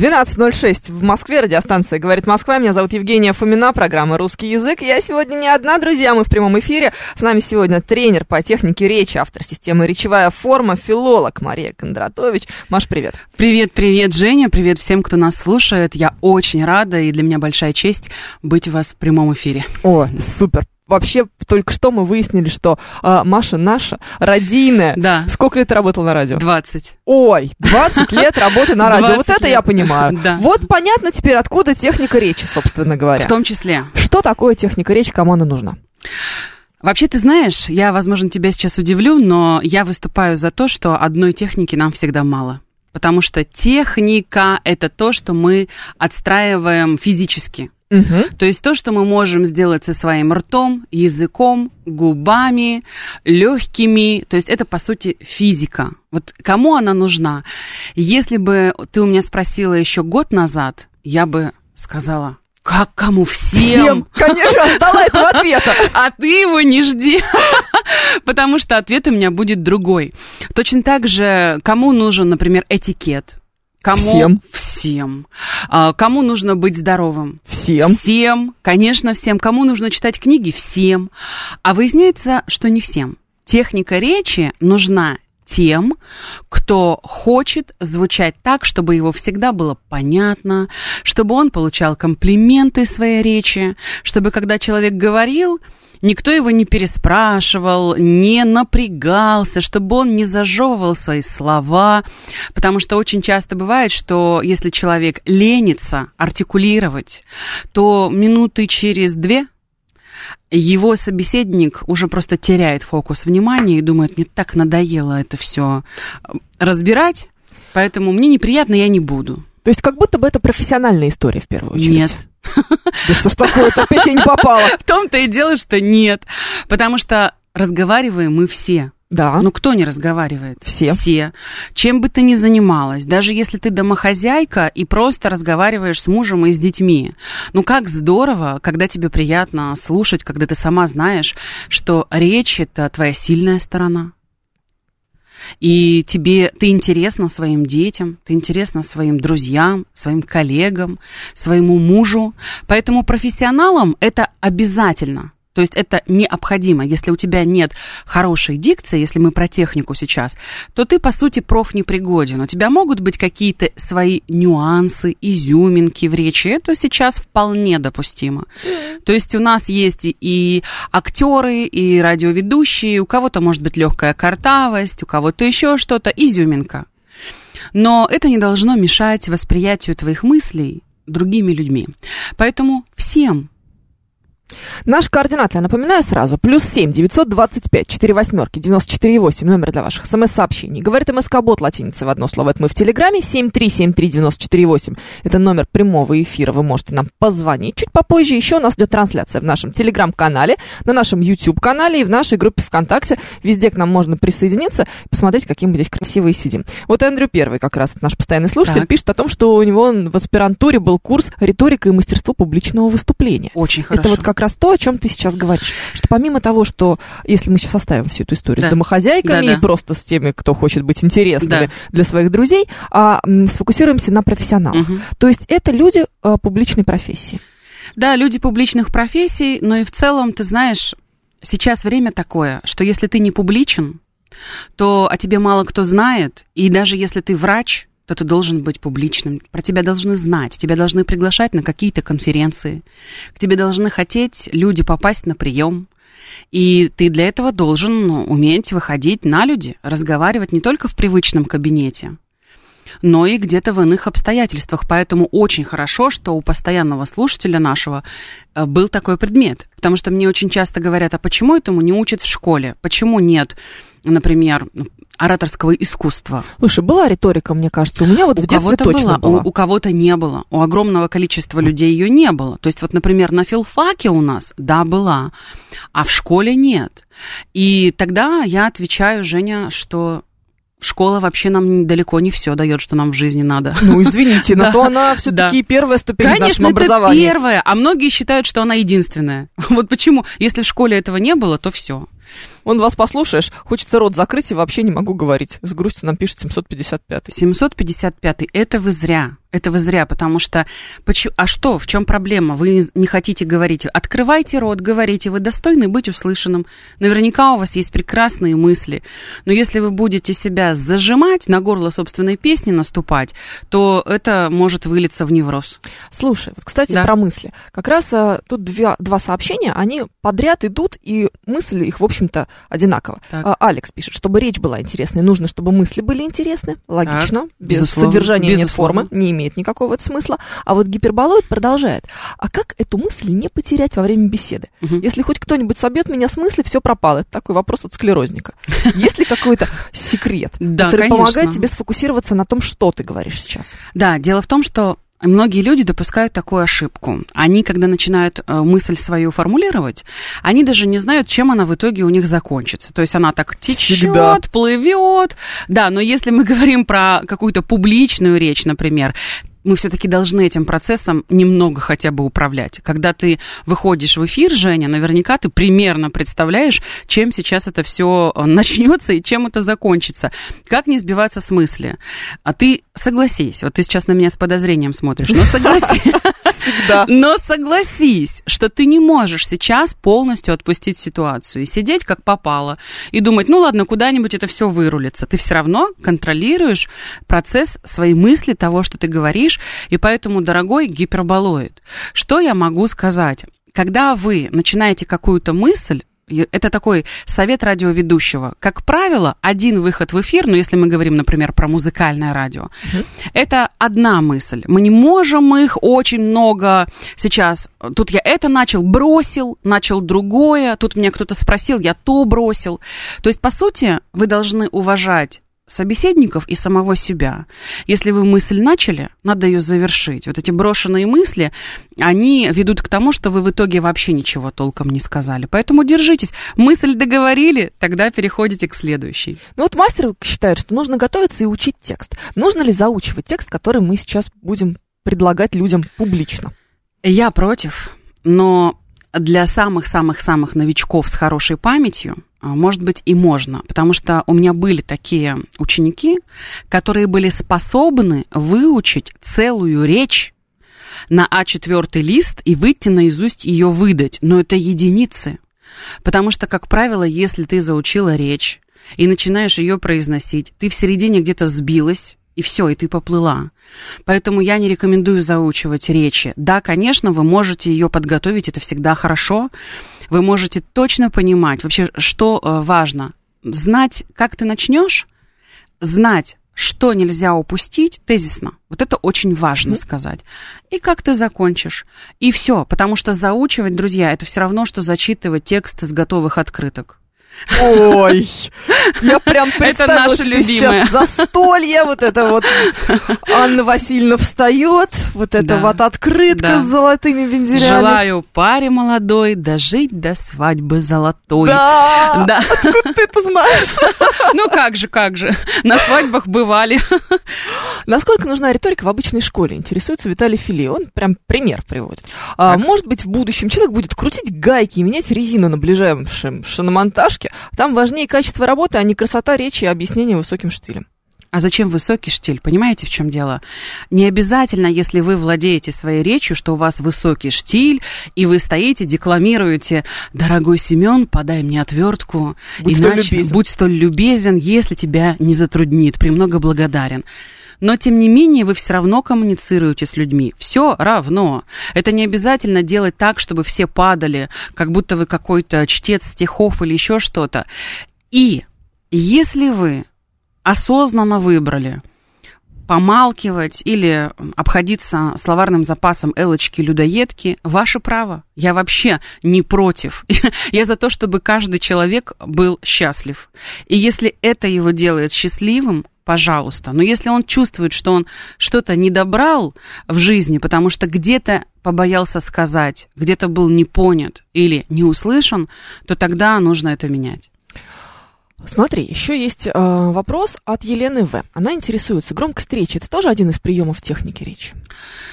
12.06 в Москве, радиостанция «Говорит Москва». Меня зовут Евгения Фомина, программа «Русский язык». Я сегодня не одна, друзья, мы в прямом эфире. С нами сегодня тренер по технике речи, автор системы «Речевая форма», филолог Мария Кондратович. Маш, привет. Привет, привет, Женя, привет всем, кто нас слушает. Я очень рада, и для меня большая честь быть у вас в прямом эфире. О, супер. Вообще, только что мы выяснили, что а, Маша наша, радийная. Да. Сколько лет ты работал на радио? 20. Ой, 20 лет работы на радио. 20 Вот это лет. я понимаю. Да. Вот понятно теперь, откуда техника речи, собственно говоря. В том числе. Что такое техника речи, кому она нужна? Вообще, ты знаешь, я, возможно, тебя сейчас удивлю, но я выступаю за то, что одной техники нам всегда мало. Потому что техника – это то, что мы отстраиваем физически. Мгм. То есть то, что мы можем сделать со своим ртом, языком, губами, легкими, то есть это, по сути, физика. Вот кому она нужна? Если бы ты у меня спросила еще год назад, я бы сказала, как кому всем? Конечно, ждала этого ответа. А ты его не жди, потому что ответ у меня будет другой. Точно так же, кому нужен, например, этикет? Кому? Всем. Всем. А, Кому нужно быть здоровым? Всем. Всем, конечно, всем. Кому нужно читать книги? Всем. А выясняется, что не всем. Техника речи нужна тем, кто хочет звучать так, чтобы его всегда было понятно, чтобы он получал комплименты своей речи, чтобы когда человек говорил, никто его не переспрашивал, не напрягался, чтобы он не зажевывал свои слова, потому что очень часто бывает, что если человек ленится артикулировать, то минуты через две его собеседник уже просто теряет фокус внимания и думает, мне так надоело это все разбирать, поэтому мне неприятно, я не буду. То есть как будто бы это профессиональная история в первую очередь. Нет. Да что ж такое-то, опять я не попала. В том-то и дело, что нет. Потому что разговариваем мы все. Да. Ну, кто не разговаривает? Все. Все. Чем бы ты ни занималась, даже если ты домохозяйка и просто разговариваешь с мужем и с детьми. Ну, как здорово, когда тебе приятно слушать, когда ты сама знаешь, что речь – это твоя сильная сторона. И тебе, ты интересна своим детям, ты интересна своим друзьям, своим коллегам, своему мужу. Поэтому профессионалам это обязательно. То есть это необходимо. Если у тебя нет хорошей дикции, если мы про технику сейчас, то ты, по сути, проф непригоден. У тебя могут быть какие-то свои нюансы, изюминки в речи. Это сейчас вполне допустимо. То есть у нас есть и- актеры, и радиоведущие, у кого-то может быть легкая картавость, у кого-то еще что-то, изюминка. Но это не должно мешать восприятию твоих мыслей другими людьми. Поэтому всем Наши координаты, я напоминаю сразу, плюс семь девятьсот двадцать пять четыре восьмерки девяносто четыре восемь, номер для ваших смс-сообщений. Говорит МСК-бот латиница в одно слово, это мы в Телеграме, семь три семь три девяносто четыре восемь, это номер прямого эфира, вы можете нам позвонить. Чуть попозже еще у нас идет трансляция в нашем Телеграм-канале, на нашем YouTube-канале и в нашей группе ВКонтакте. Везде к нам можно присоединиться и посмотреть, какие мы здесь красивые сидим. Вот Эндрю Первый, как раз наш постоянный слушатель, Так. пишет о том, что у него в аспирантуре был курс «Риторика и мастерство публичного выступления». очень хорошо. Это вот как раз то, о чем ты сейчас говоришь. Что помимо того, что если мы сейчас оставим всю эту историю Да. с домохозяйками Да-да. и просто с теми, кто хочет быть интересными Да. для своих друзей, а м, сфокусируемся на профессионалах. Мгм. То есть это люди э, публичной профессии. Да, люди публичных профессий, но и в целом, ты знаешь, сейчас время такое, что если ты не публичен, то о тебе мало кто знает, и даже если ты врач, то ты должен быть публичным. Про тебя должны знать, тебя должны приглашать на какие-то конференции, к тебе должны хотеть люди попасть на прием. И ты для этого должен ну, уметь выходить на люди, разговаривать не только в привычном кабинете. Но и где-то в иных обстоятельствах. Поэтому очень хорошо, что у постоянного слушателя нашего э, был такой предмет. Потому что мне очень часто говорят, а почему этому не учат в школе? Почему нет, например, ораторского искусства. Слушай, была риторика, мне кажется. У меня вот у в детстве точно была, была. У, у кого-то не было. У огромного количества людей ее не было. То есть вот, например, на филфаке у нас, да, была, а в школе нет. И тогда я отвечаю, Женя, что школа вообще нам далеко не все дает, что нам в жизни надо. Ну, извините, но то она все-таки первая ступень в нашем Конечно, это образовании. первое, а многие считают, что она единственная. Вот почему, если в школе этого не было, то все. Вон вас послушаешь, хочется рот закрыть и вообще не могу говорить. С грустью нам пишет 755 755 это вы зря. Это вы зря, потому что... А что, в чем проблема? Вы не хотите говорить. Открывайте рот, говорите, вы достойны быть услышанным. Наверняка у вас есть прекрасные мысли. Но если вы будете себя зажимать, на горло собственной песни наступать, то это может вылиться в невроз. Слушай, вот, кстати, Да. про мысли. Как раз а, тут две- два сообщения, они подряд идут, и мысли их, в общем-то, одинаково. Так. А, Алекс пишет, чтобы речь была интересной, нужно, чтобы мысли были интересны. Логично. без безусловно, содержания нет безусловно. формы, не имеет никакого это смысла. А вот гиперболоид продолжает. А как эту мысль не потерять во время беседы? Мгм. Если хоть кто-нибудь собьет меня с мысли, все пропало. Это такой вопрос от склерозника. Есть ли какой-то секрет, который помогает тебе сфокусироваться на том, что ты говоришь сейчас? Да, дело в том, что многие люди допускают такую ошибку. Они, когда начинают э, мысль свою формулировать, они даже не знают, чем она в итоге у них закончится. То есть она так Всегда. течет, плывет. Да, но если мы говорим про какую-то публичную речь, например, мы все-таки должны этим процессом немного хотя бы управлять. Когда ты выходишь в эфир, Женя, наверняка ты примерно представляешь, чем сейчас это все начнется и чем это закончится. Как не сбиваться с мысли? А ты согласись, вот ты сейчас на меня с подозрением смотришь, но согласись. Всегда. Но согласись, что ты не можешь сейчас полностью отпустить ситуацию и сидеть как попало и думать, ну ладно, куда-нибудь это все вырулится. Ты все равно контролируешь процесс своей мысли, того, что ты говоришь, и поэтому, дорогой гиперболоид, что я могу сказать? Когда вы начинаете какую-то мысль, это такой совет радиоведущего. Как правило, один выход в эфир, ну, если мы говорим, например, про музыкальное радио, это одна мысль. Мы не можем их очень много сейчас. Тут я это начал, бросил, начал другое. Тут меня кто-то спросил, я то бросил. То есть, по сути, вы должны уважать собеседников и самого себя. Если вы мысль начали, надо ее завершить. Вот эти брошенные мысли, они ведут к тому, что вы в итоге вообще ничего толком не сказали. Поэтому держитесь. Мысль договорили, тогда переходите к следующей. Ну вот мастер считает, что нужно готовиться и учить текст. Нужно ли заучивать текст, который мы сейчас будем предлагать людям публично? Я против, но для самых-самых-самых новичков с хорошей памятью, а, может быть, и можно, потому что у меня были такие ученики, которые были способны выучить целую речь на А4 лист и выйти наизусть ее выдать, но это единицы. Потому что, как правило, если ты заучила речь и начинаешь ее произносить, ты в середине где-то сбилась, и все, и ты поплыла. Поэтому я не рекомендую заучивать речи. Да, конечно, вы можете ее подготовить, это всегда хорошо. Вы можете точно понимать, вообще, что э, важно. Знать, как ты начнешь, знать, что нельзя упустить тезисно. Вот это очень важно сказать. И как ты закончишь. И все. Потому что заучивать, друзья, это все равно, что зачитывать текст из готовых открыток. Ой, я прям представила наша себе сейчас застолье, вот это вот Анна Васильевна встает, вот это Да. вот открытка Да. с золотыми вензелями. Желаю паре молодой дожить до свадьбы золотой. Да, Да. откуда ты это знаешь? Ну как же, как же. На свадьбах бывали. Насколько нужна риторика в обычной школе? Интересуется Виталий Фили. Он прям пример приводит. А, Так. может быть, в будущем человек будет крутить гайки и менять резину на ближайшем шиномонтажке. Там важнее качество работы, а не красота речи и объяснение высоким штилем. А зачем высокий штиль? Понимаете, в чем дело? Не обязательно, если вы владеете своей речью, что у вас высокий штиль, и вы стоите, декламируете «Дорогой Семен, подай мне отвертку, Будь столь иначе любезен». будь столь любезен, если тебя не затруднит, премного благодарен». Но, тем не менее, вы все равно коммуницируете с людьми. Все равно. Это не обязательно делать так, чтобы все падали, как будто вы какой-то чтец стихов или еще что-то. И если вы осознанно выбрали помалкивать или обходиться словарным запасом элочки-людоедки – ваше право. Я вообще не против. Я за то, чтобы каждый человек был счастлив. И если это его делает счастливым, пожалуйста. Но если он чувствует, что он что-то не добрал в жизни, потому что где-то побоялся сказать, где-то был не понят или не услышан, то тогда нужно это менять. Смотри, еще есть э, вопрос от Елены В. Она интересуется, громкость речи это тоже один из приемов техники речи?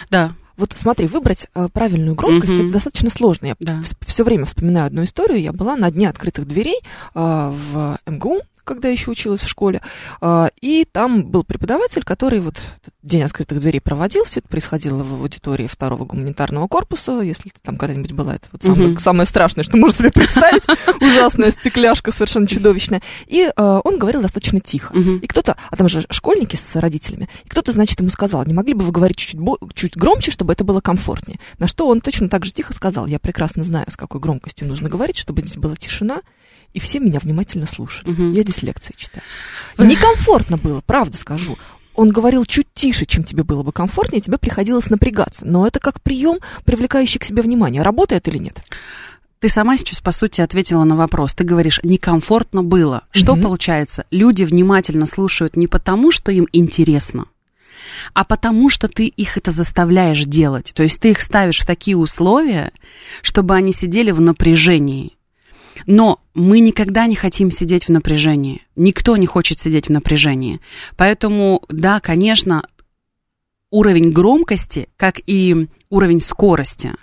Да. Вот смотри, выбрать э, правильную громкость Мгм. это достаточно сложно. Я Да. все время вспоминаю одну историю. Я была на дне открытых дверей э, в МГУ, когда еще училась в школе, э, и там был преподаватель, который вот день открытых дверей проводил. Все это происходило в аудитории второго гуманитарного корпуса. Если ты там когда-нибудь была, это вот самое, Мгм. самое страшное, что можно себе представить. Ужасная стекляшка, совершенно чудовищная. И э, он говорил достаточно тихо. И кто-то, а там же школьники с родителями, и кто-то, значит, ему сказал, не могли бы вы говорить чуть, чуть громче, чтобы это было комфортнее. На что он точно так же тихо сказал, я прекрасно знаю, с какой громкостью нужно говорить, чтобы здесь была тишина, и все меня внимательно слушали. Мгм. Я здесь лекции читаю. Некомфортно было, правда скажу. Он говорил чуть тише, чем тебе было бы комфортнее, тебе приходилось напрягаться. Но это как прием, привлекающий к себе внимание. Работает или нет? Ты сама сейчас, по сути, ответила на вопрос. Ты говоришь, некомфортно было. Что Мгм. получается? Люди внимательно слушают не потому, что им интересно, а потому, что ты их это заставляешь делать. То есть ты их ставишь в такие условия, чтобы они сидели в напряжении. Но мы никогда не хотим сидеть в напряжении. Никто не хочет сидеть в напряжении. Поэтому, да, конечно, уровень громкости, как и уровень скорости,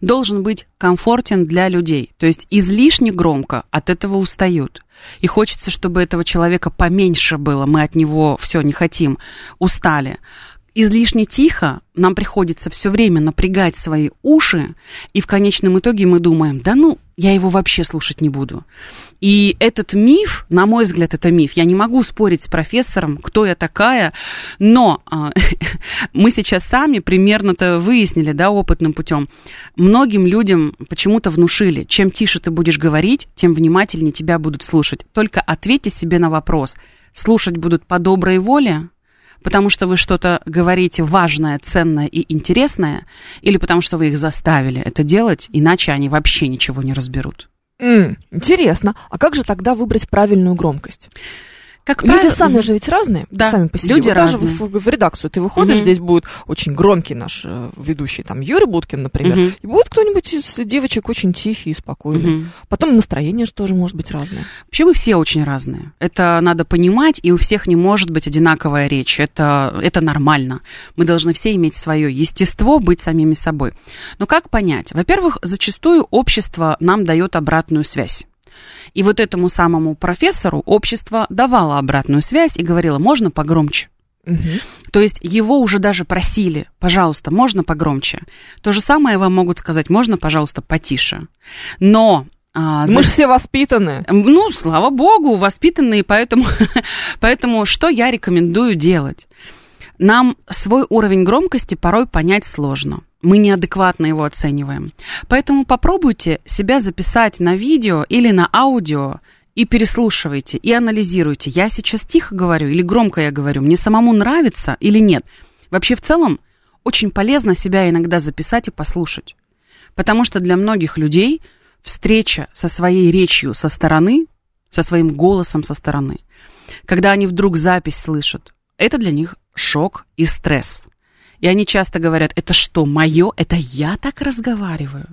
должен быть комфортен для людей. То есть излишне громко от этого устают. И хочется, чтобы этого человека поменьше было. Мы от него все не хотим, устали. Излишне тихо нам приходится все время напрягать свои уши, и в конечном итоге мы думаем, да ну, я его вообще слушать не буду. И этот миф, на мой взгляд, это миф. Я не могу спорить с профессором, кто я такая, но а, мы сейчас сами примерно-то выяснили, да, опытным путем. Многим людям почему-то внушили, чем тише ты будешь говорить, тем внимательнее тебя будут слушать. Только ответьте себе на вопрос, слушать будут по доброй воле, потому что вы что-то говорите важное, ценное и интересное, или потому что вы их заставили это делать, иначе они вообще ничего не разберут. М, интересно. А как же тогда выбрать правильную громкость? Как Люди правило- сами же ведь разные, Да, сами по себе. люди Вот даже разные. в, в редакцию ты выходишь, Мгм. здесь будет очень громкий наш э, ведущий, там Юрий Будкин, например, Мгм. и будет кто-нибудь из девочек очень тихий и спокойный. Мгм. Потом настроение же тоже может быть разное. Вообще мы все очень разные. Это надо понимать, и у всех не может быть одинаковая речь. Это, это нормально. Мы должны все иметь свое естество, быть самими собой. Но как понять? Во-первых, зачастую общество нам дает обратную связь. И вот этому самому профессору общество давало обратную связь и говорило, можно погромче. Мгм. То есть его уже даже просили, пожалуйста, можно погромче. То же самое вам могут сказать, можно, пожалуйста, потише. Но... а, Мы же все воспитаны. ну, слава богу, воспитанные, поэтому, поэтому что я рекомендую делать? Нам свой уровень громкости порой понять сложно. Мы неадекватно его оцениваем. Поэтому попробуйте себя записать на видео или на аудио и переслушивайте, и анализируйте. Я сейчас тихо говорю или громко я говорю, мне самому нравится или нет. Вообще в целом очень полезно себя иногда записать и послушать. Потому что для многих людей встреча со своей речью со стороны, со своим голосом со стороны, когда они вдруг запись слышат, это для них шок и стресс. И они часто говорят, это что, мое? Это я так разговариваю?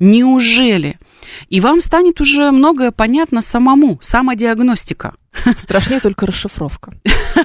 Неужели? И вам станет уже многое понятно самому, самодиагностика. Страшнее только расшифровка.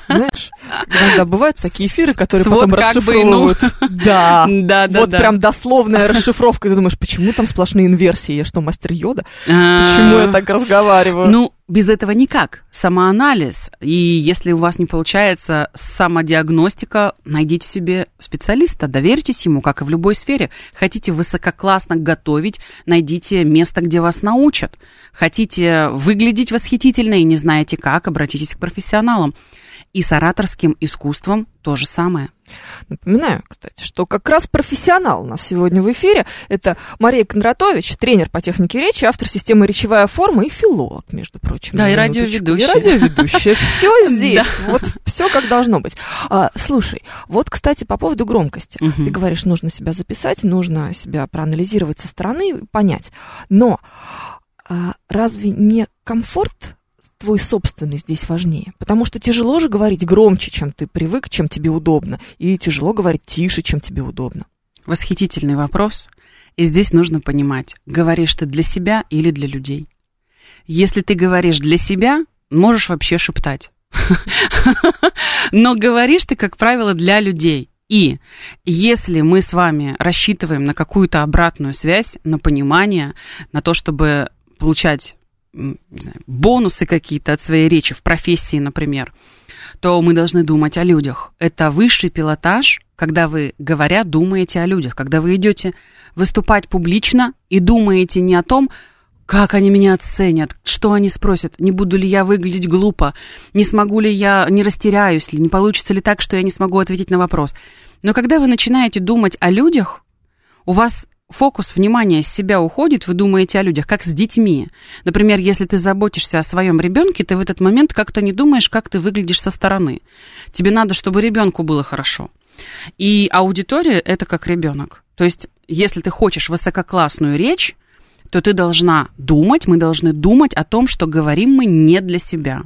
Знаешь, иногда бывают такие эфиры, которые Вот потом как бы, ну. расшифровывают. Да. Да, да, Вот да. прям дословная расшифровка. И ты думаешь, почему там сплошные инверсии? Я что, мастер Йода? А, Почему я так разговариваю? Ну, без этого никак. Самоанализ. И если у вас не получается самодиагностика, найдите себе специалиста, доверьтесь ему, как и в любой сфере. Хотите высококлассно готовить, найдите место, где вас научат. Хотите выглядеть восхитительно и не знаете как, обратитесь к профессионалам. И с ораторским искусством то же самое. Напоминаю, кстати, что как раз профессионал у нас сегодня в эфире. Это Мария Кондратович, тренер по технике речи, автор системы «Речевая форма» и филолог, между прочим. Да, и радиоведущая. не радиоведущая. Все здесь. Вот все как должно быть. А, слушай, вот, кстати, по поводу громкости. Ты говоришь, нужно себя записать, нужно себя проанализировать со стороны, понять. Но а, разве не комфорт твой собственный здесь важнее. Потому что тяжело же говорить громче, чем ты привык, чем тебе удобно. И тяжело говорить тише, чем тебе удобно. Восхитительный вопрос. И здесь нужно понимать, говоришь ты для себя или для людей. Если ты говоришь для себя, можешь вообще шептать. Но говоришь ты, как правило, для людей. И если мы с вами рассчитываем на какую-то обратную связь, на понимание, на то, чтобы получать знаю, бонусы какие-то от своей речи в профессии, например, то мы должны думать о людях. Это высший пилотаж, когда вы, говоря, думаете о людях, когда вы идете выступать публично и думаете не о том, как они меня оценят, что они спросят, не буду ли я выглядеть глупо, не смогу ли я, не растеряюсь ли, не получится ли так, что я не смогу ответить на вопрос. Но когда вы начинаете думать о людях, у вас фокус внимания с себя уходит, вы думаете о людях, как с детьми. Например, если ты заботишься о своем ребенке, ты в этот момент как-то не думаешь, как ты выглядишь со стороны. Тебе надо, чтобы ребенку было хорошо. И аудитория это как ребенок. То есть, если ты хочешь высококлассную речь, то ты должна думать, мы должны думать о том, что говорим мы не для себя.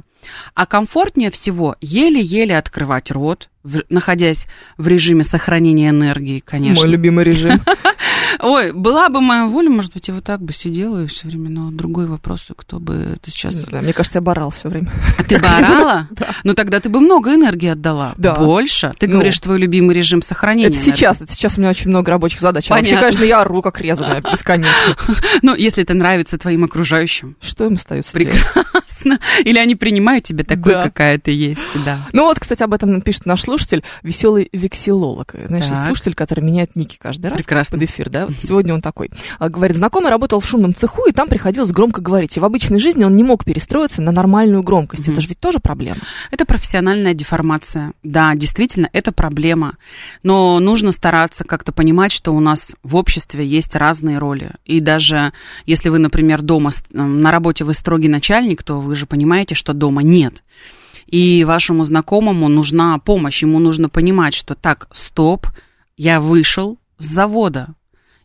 А комфортнее всего еле-еле открывать рот, в, находясь в режиме сохранения энергии, конечно. Мой любимый режим. Ой, была бы моя воля, может быть, я вот так бы сидела и все время, но другой вопрос, кто бы это сейчас... Не знаю, мне кажется, я барал все время. А ты барала? Да. Ну тогда ты бы много энергии отдала. Да. Больше? Ты ну. говоришь, твой любимый режим сохранения. Это сейчас, это сейчас у меня очень много рабочих задач. Понятно. Вообще, конечно, я ору как резаная бесконечно. Ну, если это нравится твоим окружающим. Что им остается Прекрасно. Или они принимают тебя такой, какая ты есть, да. Ну вот, кстати, об этом пишет наш слушатель, веселый вексилолог. Знаешь, слушатель, который меняет ники каждый раз Прекрасно. под эфир, да? Вот сегодня он такой. А, говорит, знакомый работал в шумном цеху, и там приходилось громко говорить. И в обычной жизни он не мог перестроиться на нормальную громкость. Mm-hmm. Это же ведь тоже проблема. Это профессиональная деформация. Да, действительно, это проблема. Но нужно стараться как-то понимать, что у нас в обществе есть разные роли. И даже если вы, например, дома, на работе вы строгий начальник, то вы же понимаете, что дома нет и вашему знакомому нужна помощь, ему нужно понимать, что так, стоп, я вышел с завода,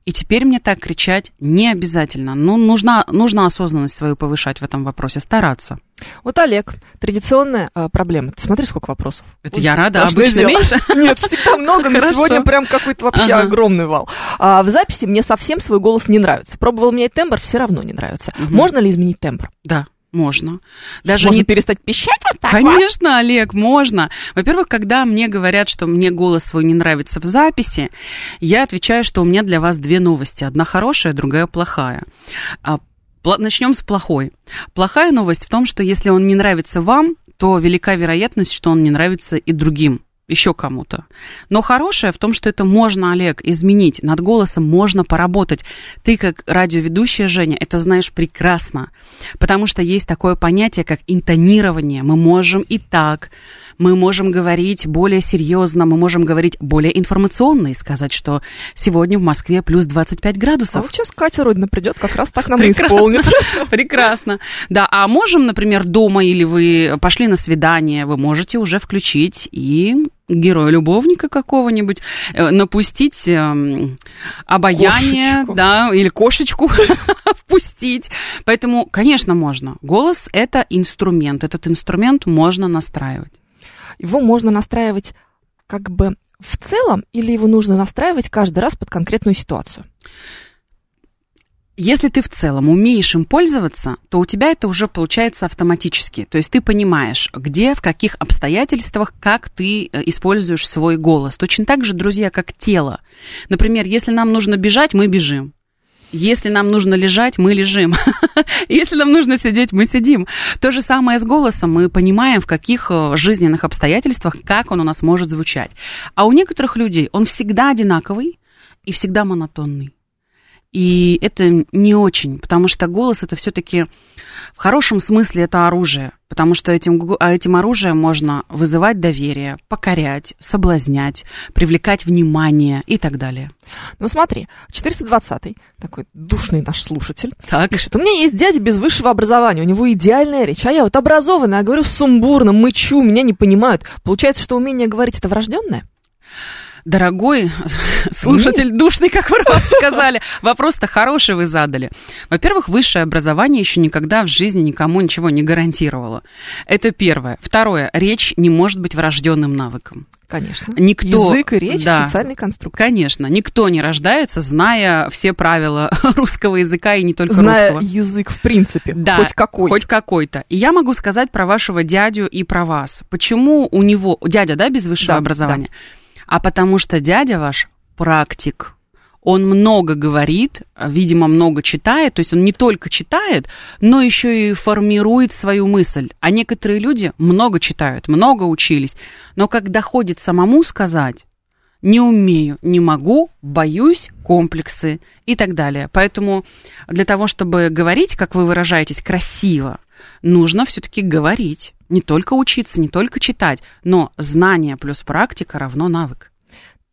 и теперь мне так кричать не обязательно. Ну, нужна, нужно осознанность свою повышать в этом вопросе, стараться. Вот, Олег, традиционная э, проблема. Ты смотри, сколько вопросов. Это вот, я рада, обычно дело. меньше. Нет, всегда много, но сегодня прям какой-то вообще ага. огромный вал. А, в записи мне совсем свой голос не нравится. Пробовал менять тембр, все равно не нравится. Угу. Можно ли изменить тембр? Да. Можно. Даже можно не перестать пищать вот так Конечно, вот? Олег, можно. Во-первых, когда мне говорят, что мне голос свой не нравится в записи, я отвечаю, что у меня для вас две новости. Одна хорошая, другая плохая. А, начнем с плохой. Плохая новость в том, что если он не нравится вам, то велика вероятность, что он не нравится и другим еще кому-то. Но хорошее в том, что это можно, Олег, изменить. Над голосом можно поработать. Ты, как радиоведущая, Женя, это знаешь прекрасно. Потому что есть такое понятие, как интонирование. Мы можем и так, мы можем говорить более серьезно, мы можем говорить более информационно и сказать, что сегодня в Москве плюс 25 градусов. А вот сейчас Катя Родина придет, как раз так нам Прекрасно. исполнит. Прекрасно. Да, а можем, например, дома или вы пошли на свидание, вы можете уже включить и героя-любовника какого-нибудь, э, напустить э, обаяние, кошечку. да, или кошечку впустить. Поэтому, конечно, можно. Голос – это инструмент. Этот инструмент можно настраивать. Его можно настраивать как бы в целом или его нужно настраивать каждый раз под конкретную ситуацию? Если ты в целом умеешь им пользоваться, то у тебя это уже получается автоматически. То есть ты понимаешь, где, в каких обстоятельствах, как ты э, используешь свой голос. Точно так же, друзья, как тело. Например, если нам нужно бежать, мы бежим. Если нам нужно лежать, мы лежим. Если нам нужно сидеть, мы сидим. То же самое с голосом. Мы понимаем, в каких э, жизненных обстоятельствах, как он у нас может звучать. А у некоторых людей он всегда одинаковый и всегда монотонный. И это не очень, потому что голос это все-таки в хорошем смысле это оружие, потому что этим, а этим оружием можно вызывать доверие, покорять, соблазнять, привлекать внимание и так далее. Ну смотри, 420-й, такой душный наш слушатель, Так. пишет, у меня есть дядя без высшего образования, у него идеальная речь, а я вот образованная, я говорю сумбурно, мычу, меня не понимают. Получается, что умение говорить это врожденное? Дорогой слушатель душный, как вы сказали, вопрос-то хороший вы задали. Во-первых, высшее образование еще никогда в жизни никому ничего не гарантировало. Это первое. Второе, речь не может быть врожденным навыком. Конечно. Никто- Язык и речь, да. социальный конструкт. Конечно, никто не рождается, зная все правила русского языка и не только Зная русского. язык в принципе, Да, хоть какой. Хоть какой-то. И я могу сказать про вашего дядю и про вас. Почему у него... Дядя, да, без высшего Да, образования? А потому что дядя ваш практик. Он много говорит, видимо, много читает, то есть он не только читает, но еще и формирует свою мысль. А некоторые люди много читают, много учились, но как доходит самому сказать, не умею, не могу, боюсь, комплексы и так далее. Поэтому для того, чтобы говорить, как вы выражаетесь, красиво, нужно все-таки говорить. Не только учиться, не только читать, но знание плюс практика равно навык.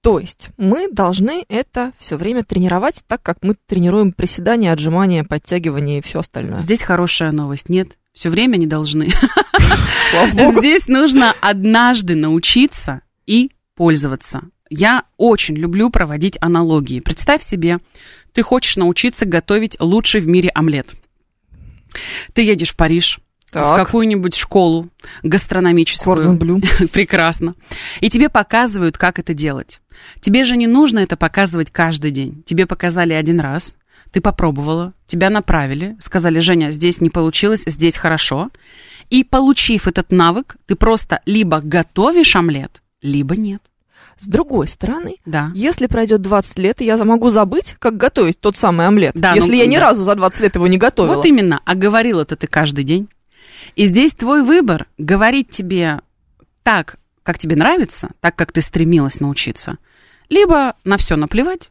То есть мы должны это все время тренировать так, как мы тренируем приседания, отжимания, подтягивания и все остальное. Здесь хорошая новость. Нет, все время не должны. Здесь нужно однажды научиться и пользоваться. Я очень люблю проводить аналогии. Представь себе, ты хочешь научиться готовить лучший в мире омлет. Ты едешь в Париж, в Так, какую-нибудь школу гастрономическую. Кордон Блю. Прекрасно. И тебе показывают, как это делать. Тебе же не нужно это показывать каждый день. Тебе показали один раз, ты попробовала, тебя направили, сказали, Женя, здесь не получилось, здесь хорошо. И получив этот навык, ты просто либо готовишь омлет, либо нет. С другой стороны, Да. если пройдет 20 лет, я могу забыть, как готовить тот самый омлет. Да, если ну, я ни да. разу за 20 лет его не готовила. Вот именно, а говорил это ты каждый день. И здесь твой выбор говорить тебе так, как тебе нравится, так, как ты стремилась научиться, либо на все наплевать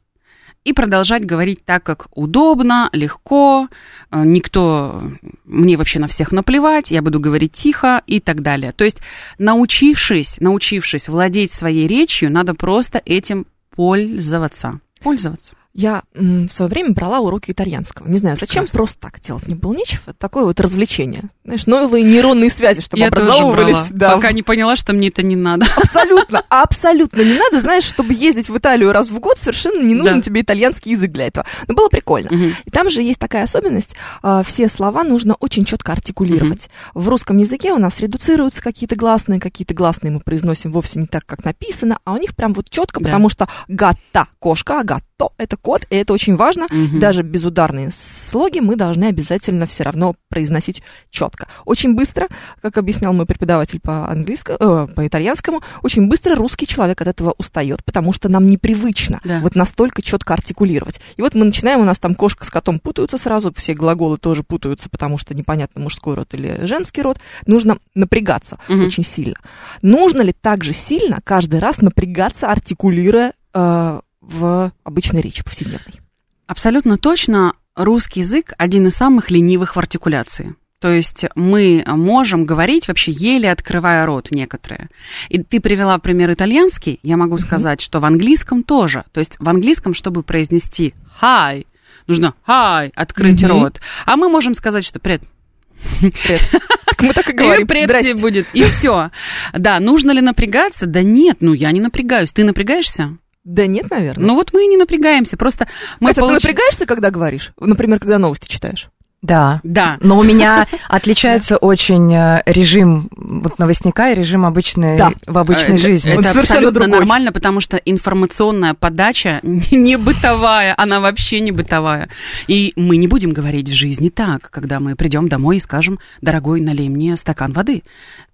и продолжать говорить так, как удобно, легко, э, никто, мне вообще на всех наплевать, я буду говорить тихо и так далее. То есть научившись, научившись владеть своей речью, надо просто этим пользоваться. Пользоваться. Я в свое время брала уроки итальянского. Не знаю, зачем Прекрасно. просто так делать не было нечего. Такое вот развлечение. Знаешь, новые нейронные связи, чтобы я тоже образовывались. брала, Да, пока не поняла, что мне это не надо. Абсолютно, абсолютно не надо, знаешь, чтобы ездить в Италию раз в год, совершенно не нужен Да. тебе итальянский язык для этого. Но было прикольно. Мгм. И там же есть такая особенность, а, все слова нужно очень четко артикулировать. В русском языке у нас редуцируются какие-то гласные, какие-то гласные мы произносим вовсе не так, как написано, а у них прям вот четко, Да. потому что гата кошка, а гатто это кот, и это очень важно. Мгм. Даже безударные слоги мы должны обязательно все равно произносить четко. Очень быстро, как объяснял мой преподаватель по английскому, э, по итальянскому, очень быстро русский человек от этого устает, потому что нам непривычно Да. вот настолько четко артикулировать. И вот мы начинаем, у нас там кошка с котом путаются сразу, все глаголы тоже путаются, потому что непонятно мужской род или женский род. Нужно напрягаться Мгм. очень сильно. Нужно ли также сильно каждый раз напрягаться, артикулируя э, в обычной речи повседневной? Абсолютно точно русский язык один из самых ленивых в артикуляции. То есть мы можем говорить вообще еле открывая рот некоторые. И ты привела пример итальянский, я могу сказать, что в английском тоже. То есть в английском, чтобы произнести hi, нужно hi, открыть Мгм. рот. А мы можем сказать, что привет. Привет. Так мы так и И говорим. привет Здрасте. тебе будет. И все. Да, нужно ли напрягаться? Да нет, ну я не напрягаюсь. Ты напрягаешься? Да нет, наверное. Ну вот мы и не напрягаемся. Просто мы Катя, ты получ- напрягаешься, когда говоришь? Например, когда новости читаешь? Да. Да. Но у меня отличается очень э, режим вот новостника и режим обычной, Да. в обычной Э, Это- жизни. Это совершенно абсолютно другой. нормально, потому что информационная подача не бытовая, она вообще не бытовая. И мы не будем говорить в жизни так, когда мы придем домой и скажем, дорогой, налей мне стакан воды.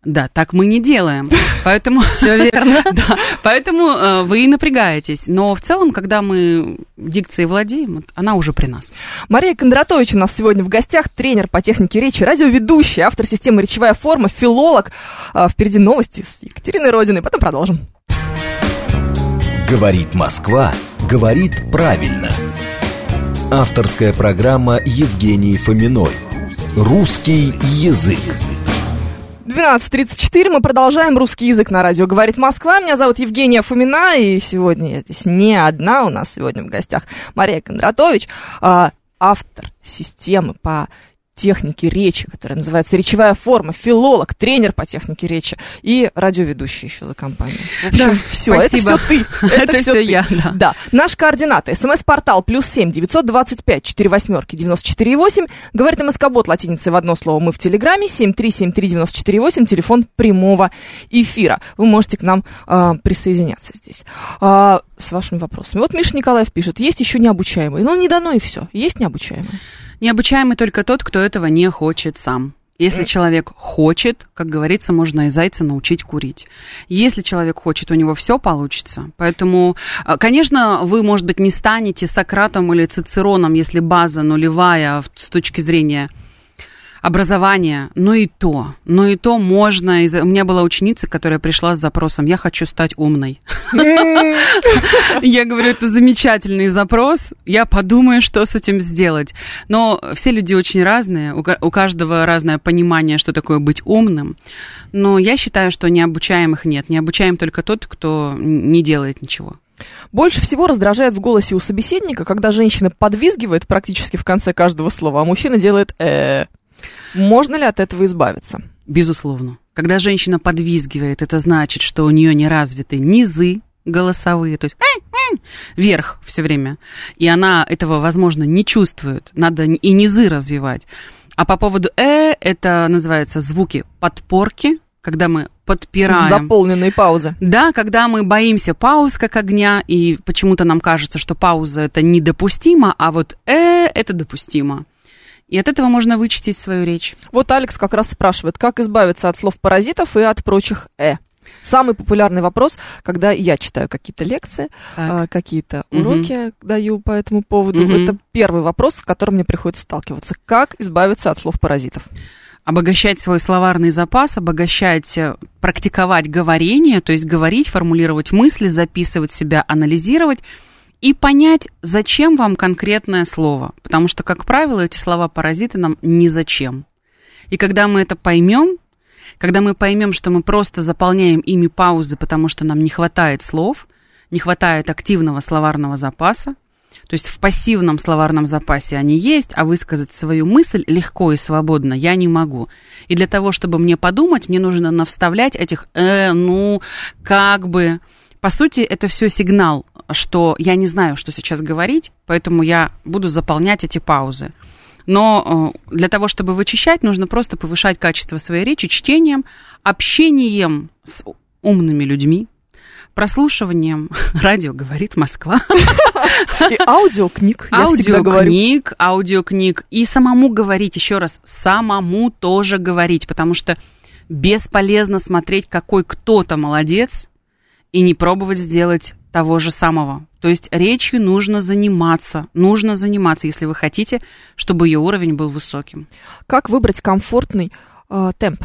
Да, так мы не делаем. Поэтому... Все верно. Да, поэтому э, вы и напрягаетесь. Но в целом, когда мы дикцией владеем, вот она уже при нас. Мария Кондратович у нас сегодня в гостях, тренер по технике речи, радиоведущий, автор системы «Речевая форма», филолог. А, Впереди новости с Екатериной Родиной, потом продолжим. Говорит Москва, говорит правильно. Авторская программа Евгении Фоминой. «Русский язык». 12.34, мы продолжаем русский язык на радио «Говорит Москва». Меня зовут Евгения Фомина, и сегодня я здесь не одна. У нас сегодня в гостях Мария Кондратович, а, автор системы по техники речи, которая называется «Речевая форма», филолог, тренер по технике речи и радиоведущий еще за компанию. В общем, Да, все, это спасибо. все ты. Это ты. я, да. Да. Наши координаты. СМС-портал плюс семь девятьсот двадцать пять четыре восьмерки девяносто четыре восемь. Говорит МСК-бот латиницей в одно слово. Мы в Телеграме. Семь три семь три девяносто четыре восемь. Телефон прямого эфира. Вы можете к нам а, присоединяться здесь. А, с вашими вопросами. Вот Миша Николаев пишет. Есть еще необучаемые. Ну, не дано и все. Есть необучаемые. Необучаемый только тот, кто этого не хочет сам. Если человек хочет, как говорится, можно и зайца научить курить. Если человек хочет, у него все получится. Поэтому, а, конечно, вы, может быть, не станете Сократом или Цицероном, если база нулевая с точки зрения образования, но и то, но и то можно. У меня была ученица, которая пришла с запросом «Я хочу стать умной». Я говорю, это замечательный запрос, я подумаю, что с этим сделать. Но все люди очень разные, у ка- у каждого разное понимание, что такое быть умным. Но я считаю, что необучаемых нет. Необучаем только тот, кто не делает ничего. Больше всего раздражает в голосе у собеседника, когда женщина подвизгивает практически в конце каждого слова, а мужчина делает э Можно ли от этого избавиться? Безусловно. Когда женщина подвизгивает, это значит, что у нее не развиты низы голосовые, то есть вверх все время. И она этого, возможно, не чувствует. Надо и низы развивать. А по поводу «э» это называется звуки подпорки, когда мы подпираем. Заполненные паузы. Да, когда мы боимся пауз как огня, и почему-то нам кажется, что пауза это недопустимо, а вот э это допустимо. И от этого можно вычистить свою речь. Вот Алекс как раз спрашивает, как избавиться от слов паразитов и от прочих «э». Самый популярный вопрос, когда я читаю какие-то лекции, Так. а, какие-то Мгм. уроки даю по этому поводу, Мгм. это первый вопрос, с которым мне приходится сталкиваться. Как избавиться от слов паразитов? обогащать свой словарный запас, обогащать, э, практиковать говорение, то есть говорить, формулировать мысли, записывать себя, анализировать и понять, зачем вам конкретное слово. Потому что, как правило, эти слова паразиты нам ни зачем. И когда мы это поймем, когда мы поймем, что мы просто заполняем ими паузы, потому что нам не хватает слов, не хватает активного словарного запаса, то есть в пассивном словарном запасе они есть, а высказать свою мысль легко и свободно я не могу. И для того, чтобы мне подумать, мне нужно навставлять этих «э», «ну», «как бы». По сути, это все сигнал, что я не знаю, что сейчас говорить, поэтому я буду заполнять эти паузы. Но э, для того, чтобы вычищать, нужно просто повышать качество своей речи чтением, общением с умными людьми, прослушиванием. Радио говорит Москва, И аудиокниг, я аудиокниг, аудиокниг. И самому говорить еще раз, самому тоже говорить, потому что бесполезно смотреть, какой кто-то молодец и не пробовать сделать того же самого. То есть речью нужно заниматься, нужно заниматься, если вы хотите, чтобы ее уровень был высоким. Как выбрать комфортный э, темп?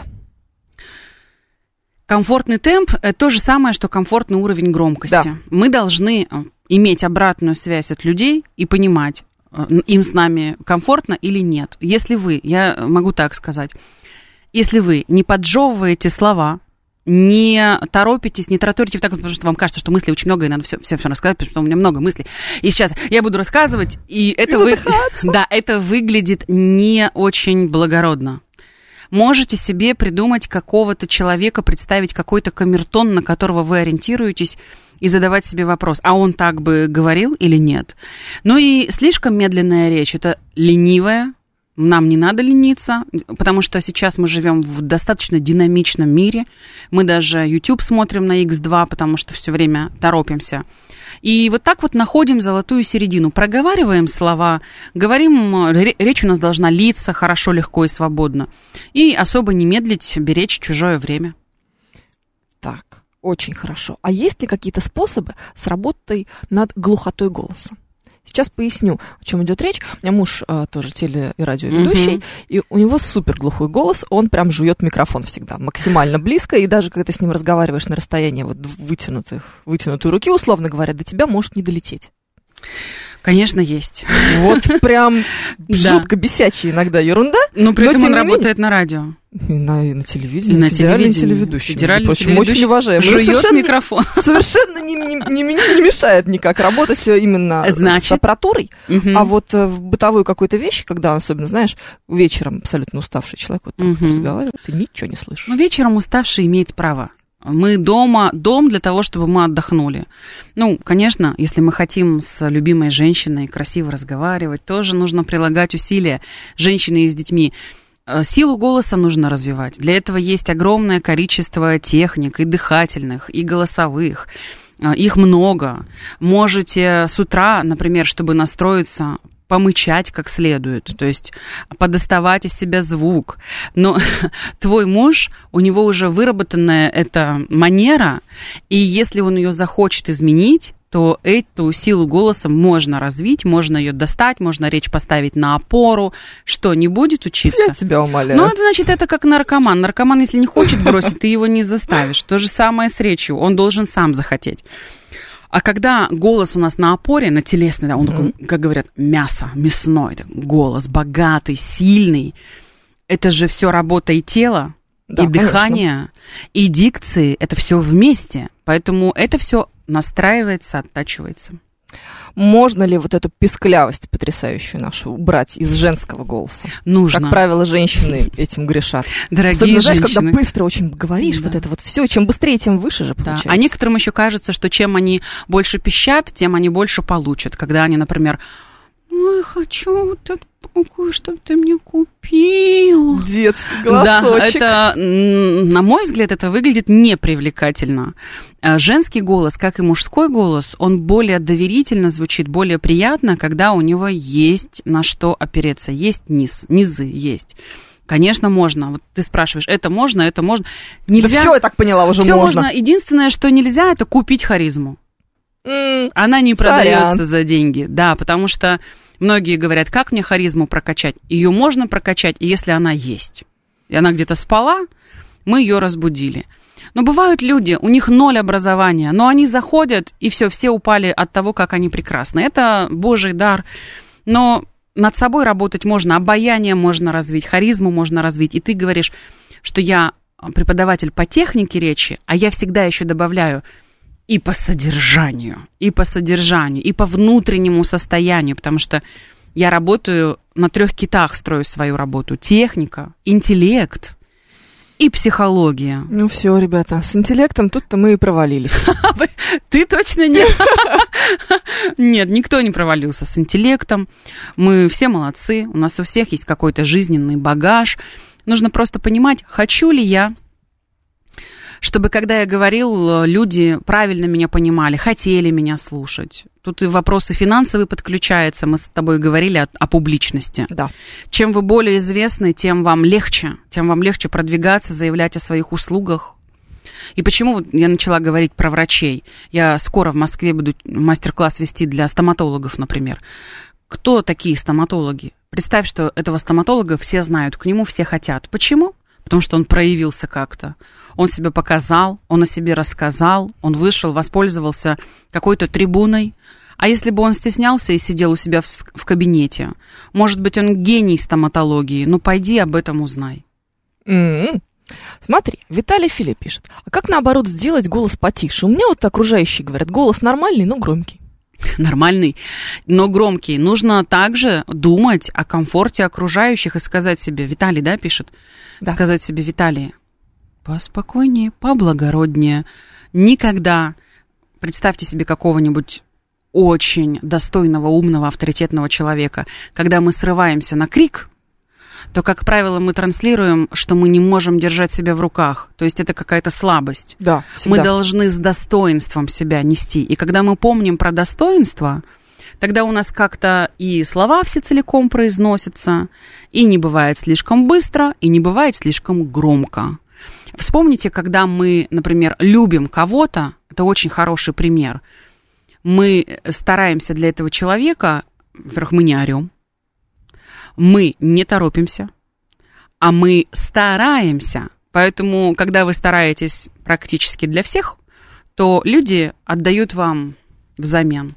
Комфортный темп – это то же самое, что комфортный уровень громкости. Да. Мы должны э, иметь обратную связь от людей и понимать, э, им с нами комфортно или нет. Если вы, я могу так сказать, если вы не поджевываете слова, не торопитесь, не тараторите так, потому что вам кажется, что мыслей очень много, и надо все, все, все рассказать, потому что у меня много мыслей. И сейчас я буду рассказывать, и это, вы... да, это выглядит не очень благородно можете себе придумать какого-то человека, представить какой-то камертон, на которого вы ориентируетесь, и задавать себе вопрос, а он так бы говорил или нет. Ну и слишком медленная речь, это ленивая, нам не надо лениться, потому что сейчас мы живем в достаточно динамичном мире. Мы даже YouTube смотрим на X2, потому что все время торопимся. И вот так вот находим золотую середину. Проговариваем слова, говорим, ре- речь у нас должна литься хорошо, легко и свободно. И особо не медлить, беречь чужое время. Так, очень хорошо. А есть ли какие-то способы с работой над глухотой голоса? Сейчас поясню, о чем идет речь. У меня муж э, тоже теле- и радиоведущий, Мгм. и у него супер глухой голос, он прям жует микрофон всегда, максимально близко, и даже когда ты с ним разговариваешь на расстоянии вот вытянутых, вытянутой руки, условно говоря, до тебя может не долететь. Конечно, есть. Вот прям жутко бесячая иногда ерунда. Но при этом он работает на радио. И на, и на телевидении, И на федеральный телеведущий. Федеральный прочим, телеведущий очень уважаемый. Жует совершенно, микрофон. совершенно не, не- не- не мешает никак работать именно Значит? с аппаратурой. Мгм. А вот э, в бытовой какой-то вещи, когда, особенно, знаешь, вечером абсолютно уставший человек вот так Мгм. разговаривает, ты ничего не слышишь. Ну, вечером уставший имеет право. Мы дома, дом для того, чтобы мы отдохнули. Ну, конечно, если мы хотим с любимой женщиной красиво разговаривать, тоже нужно прилагать усилия женщины и с детьми. Э, Силу голоса нужно развивать. Для этого есть огромное количество техник и дыхательных, и голосовых. Э, Их много. Можете с утра, например, чтобы настроиться, помычать как следует, то есть подоставать из себя звук. Но твой муж, у него уже выработанная эта манера, и если он ее захочет изменить, то эту силу голоса можно развить, можно ее достать, можно речь поставить на опору. Что, не будет учиться? Я тебя умоляю. Ну, это значит, это как наркоман. Наркоман, если не хочет бросить, ты его не заставишь. То же самое с речью. Он должен сам захотеть. А когда голос у нас на опоре, на телесной, да, он такой, как говорят, мясо, мясной, голос богатый, сильный, это же все работа и тела, Да, и конечно. дыхание, и дикции, это все вместе. Поэтому это все настраивается, оттачивается. Можно ли вот эту писклявость потрясающую нашу убрать из женского голоса? Нужно. Как правило, женщины этим грешат. Дорогие Особенно, знаешь, женщины. когда быстро очень говоришь, Да. вот это вот все, чем быстрее, тем выше же Да. получается. А некоторым еще кажется, что чем они больше пищат, тем они больше получат. Когда они, например, ой, хочу вот это кое-что ты мне купил. Детский Да, голосочек. это, м, на мой взгляд, это выглядит непривлекательно. А Женский голос, как и мужской голос, он более доверительно звучит, более приятно, когда у него есть на что опереться, есть низ, низы есть. Конечно, можно. Вот ты спрашиваешь, это можно, это можно. Да Нельзя. все, я так поняла, уже Всё можно. можно. Единственное, что нельзя, это купить харизму. М, Она не продается за деньги. Да, потому что многие говорят, как мне харизму прокачать? Ее можно прокачать, если она есть. И она где-то спала, мы ее разбудили. Но бывают люди, у них ноль образования, но они заходят, и все, все упали от того, как они прекрасны. Это Божий дар. Но над собой работать можно, обаяние можно развить, харизму можно развить. И ты говоришь, что я преподаватель по технике речи, а я всегда еще добавляю и по содержанию, и по содержанию, и по внутреннему состоянию, потому что я работаю на трех китах, строю свою работу. Техника, интеллект и психология. Ну все, ребята, с интеллектом тут-то мы и провалились. Ты точно нет? Нет, никто не провалился с интеллектом. Мы все молодцы, у нас у всех есть какой-то жизненный багаж. Нужно просто понимать, хочу ли я чтобы, когда я говорил, люди правильно меня понимали, хотели меня слушать. Тут и вопросы финансовые подключаются. Мы с тобой говорили о, о публичности. Да. Чем вы более известны, тем вам легче. Тем вам легче продвигаться, заявлять о своих услугах. И почему вот я начала говорить про врачей? Я скоро в Москве буду мастер-класс вести для стоматологов, например. Кто такие стоматологи? Представь, что этого стоматолога все знают, к нему все хотят. Почему? Потому что он проявился как-то. Он себя показал, он о себе рассказал, он вышел, воспользовался какой-то трибуной. А если бы он стеснялся и сидел у себя в, в кабинете? Может быть, он гений стоматологии, ну пойди об этом узнай. М-м. Смотри, Виталий Филипп пишет. А как наоборот сделать голос потише? У меня вот окружающие говорят, голос нормальный, но громкий. Нормальный, но громкий. Нужно также думать о комфорте окружающих и сказать себе, Виталий, да, пишет? Да. Сказать себе, Виталий, поспокойнее, поблагороднее. Никогда, представьте себе какого-нибудь очень достойного, умного, авторитетного человека, когда мы срываемся на крик, то, как правило, мы транслируем, что мы не можем держать себя в руках. То есть это какая-то слабость. Да, всегда. Мы должны с достоинством себя нести. И когда мы помним про достоинство, тогда у нас как-то и слова все целиком произносятся, и не бывает слишком быстро, и не бывает слишком громко. Вспомните, когда мы, например, любим кого-то, это очень хороший пример. Мы стараемся для этого человека, во-первых, мы не орем, мы не торопимся, а мы стараемся. Поэтому, когда вы стараетесь практически для всех, то люди отдают вам взамен.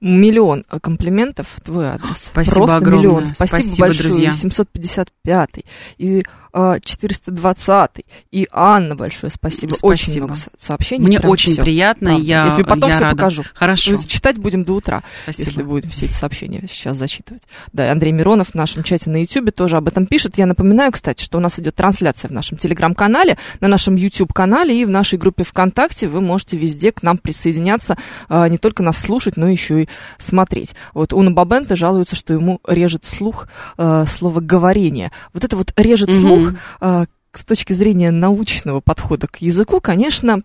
Миллион комплиментов в твой адрес. Спасибо Просто огромное. миллион. Спасибо, Спасибо, большое. друзья. И 755 и а, 420 и Анна большое спасибо. Очень Спасибо. много со- сообщений. Мне очень всё. приятно, Правда. я, Я тебе потом я все рада. покажу. Хорошо. Читать будем до утра, Спасибо. если будем все эти сообщения сейчас зачитывать. Да, и Андрей Миронов в нашем чате на YouTube тоже об этом пишет. Я напоминаю, кстати, что у нас идет трансляция в нашем телеграм-канале, на нашем YouTube-канале и в нашей группе ВКонтакте. Вы можете везде к нам присоединяться, а, не только нас слушать, но еще и смотреть. Вот Уна Бабенте жалуется, что ему режет слух а, слово «говорение». Вот это вот режет Мгм. слух а, с точки зрения научного подхода к языку, конечно,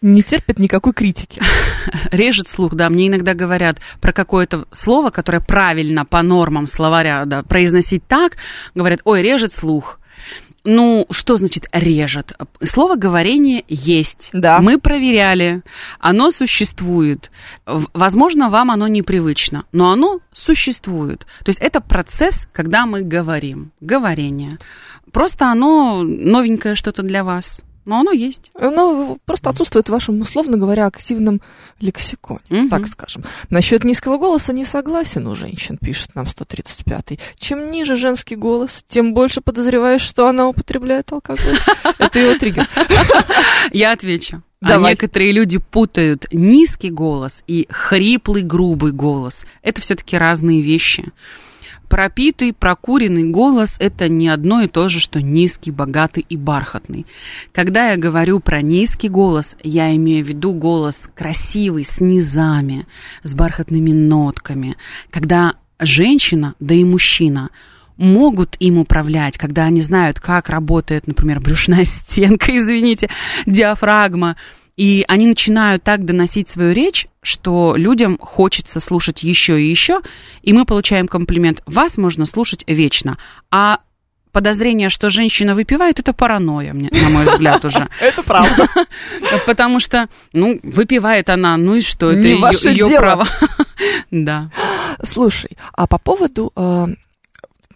не терпит никакой критики. Режет слух, да. Мне иногда говорят про какое-то слово, которое правильно по нормам словаря да, произносить так. Говорят, ой, режет слух. Ну, что значит режет? Слово говорение есть. Да. Мы проверяли. Оно существует. Возможно, вам оно непривычно, но оно существует. То есть это процесс, когда мы говорим. Говорение. Просто оно новенькое что-то для вас. Но оно есть. Оно просто отсутствует в вашем, условно говоря, активном лексиконе, Мгм. так скажем. Насчет низкого голоса не согласен у женщин, пишет нам 135-й. Чем ниже женский голос, тем больше подозреваешь, что она употребляет алкоголь. Это его триггер. Я отвечу. А некоторые люди путают низкий голос и хриплый, грубый голос. Это все-таки разные вещи. Пропитый, прокуренный голос – это не одно и то же, что низкий, богатый и бархатный. Когда я говорю про низкий голос, я имею в виду голос красивый, с низами, с бархатными нотками. Когда женщина, да и мужчина могут им управлять, когда они знают, как работает, например, брюшная стенка, извините, диафрагма, и они начинают так доносить свою речь, что людям хочется слушать еще и еще, и мы получаем комплимент. Вас можно слушать вечно. А подозрение, что женщина выпивает, это паранойя, мне, на мой взгляд, уже. Это правда. Потому что, ну, выпивает она, ну и что, это ее, право. Да. Слушай, а по поводу...